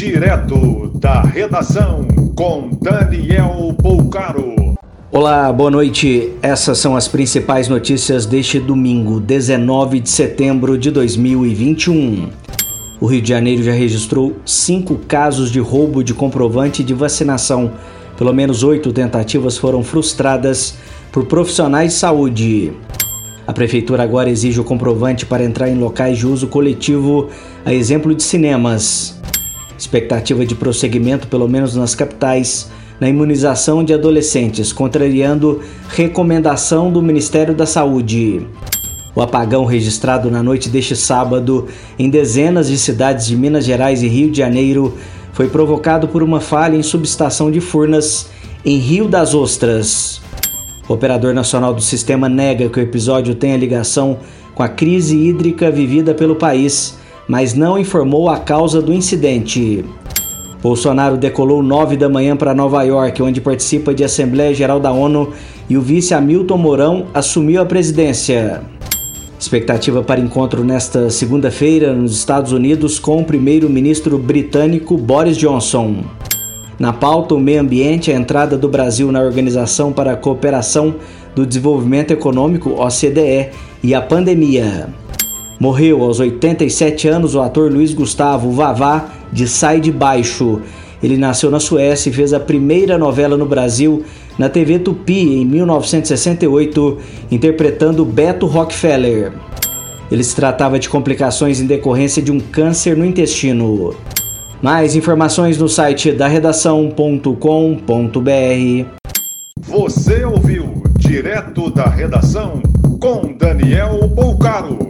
Direto da redação com Daniel Poucaro. Olá, boa noite. Essas são as principais notícias deste domingo, 19 de setembro de 2021. O Rio de Janeiro já registrou cinco casos de roubo de comprovante de vacinação. Pelo menos oito tentativas foram frustradas por profissionais de saúde. A prefeitura agora exige o comprovante para entrar em locais de uso coletivo, a exemplo de cinemas. Expectativa de prosseguimento, pelo menos nas capitais, na imunização de adolescentes, contrariando recomendação do Ministério da Saúde. O apagão registrado na noite deste sábado em dezenas de cidades de Minas Gerais e Rio de Janeiro foi provocado por uma falha em subestação de Furnas em Rio das Ostras. O operador nacional do sistema nega que o episódio tenha ligação com a crise hídrica vivida pelo país, mas não informou a causa do incidente. Bolsonaro decolou 9 da manhã para Nova York, onde participa de Assembleia Geral da ONU, e o vice Hamilton Mourão assumiu a presidência. Expectativa para encontro nesta segunda-feira nos Estados Unidos com o primeiro-ministro britânico Boris Johnson. Na pauta, o meio ambiente, a entrada do Brasil na Organização para a Cooperação do Desenvolvimento Econômico, OCDE, e a pandemia. Morreu aos 87 anos o ator Luiz Gustavo Vavá de Sai de Baixo. Ele nasceu na Suécia e fez a primeira novela no Brasil na TV Tupi em 1968, interpretando Beto Rockefeller. Ele se tratava de complicações em decorrência de um câncer no intestino. Mais informações no site da redação.com.br. Você ouviu direto da redação com Daniel Bolcaro.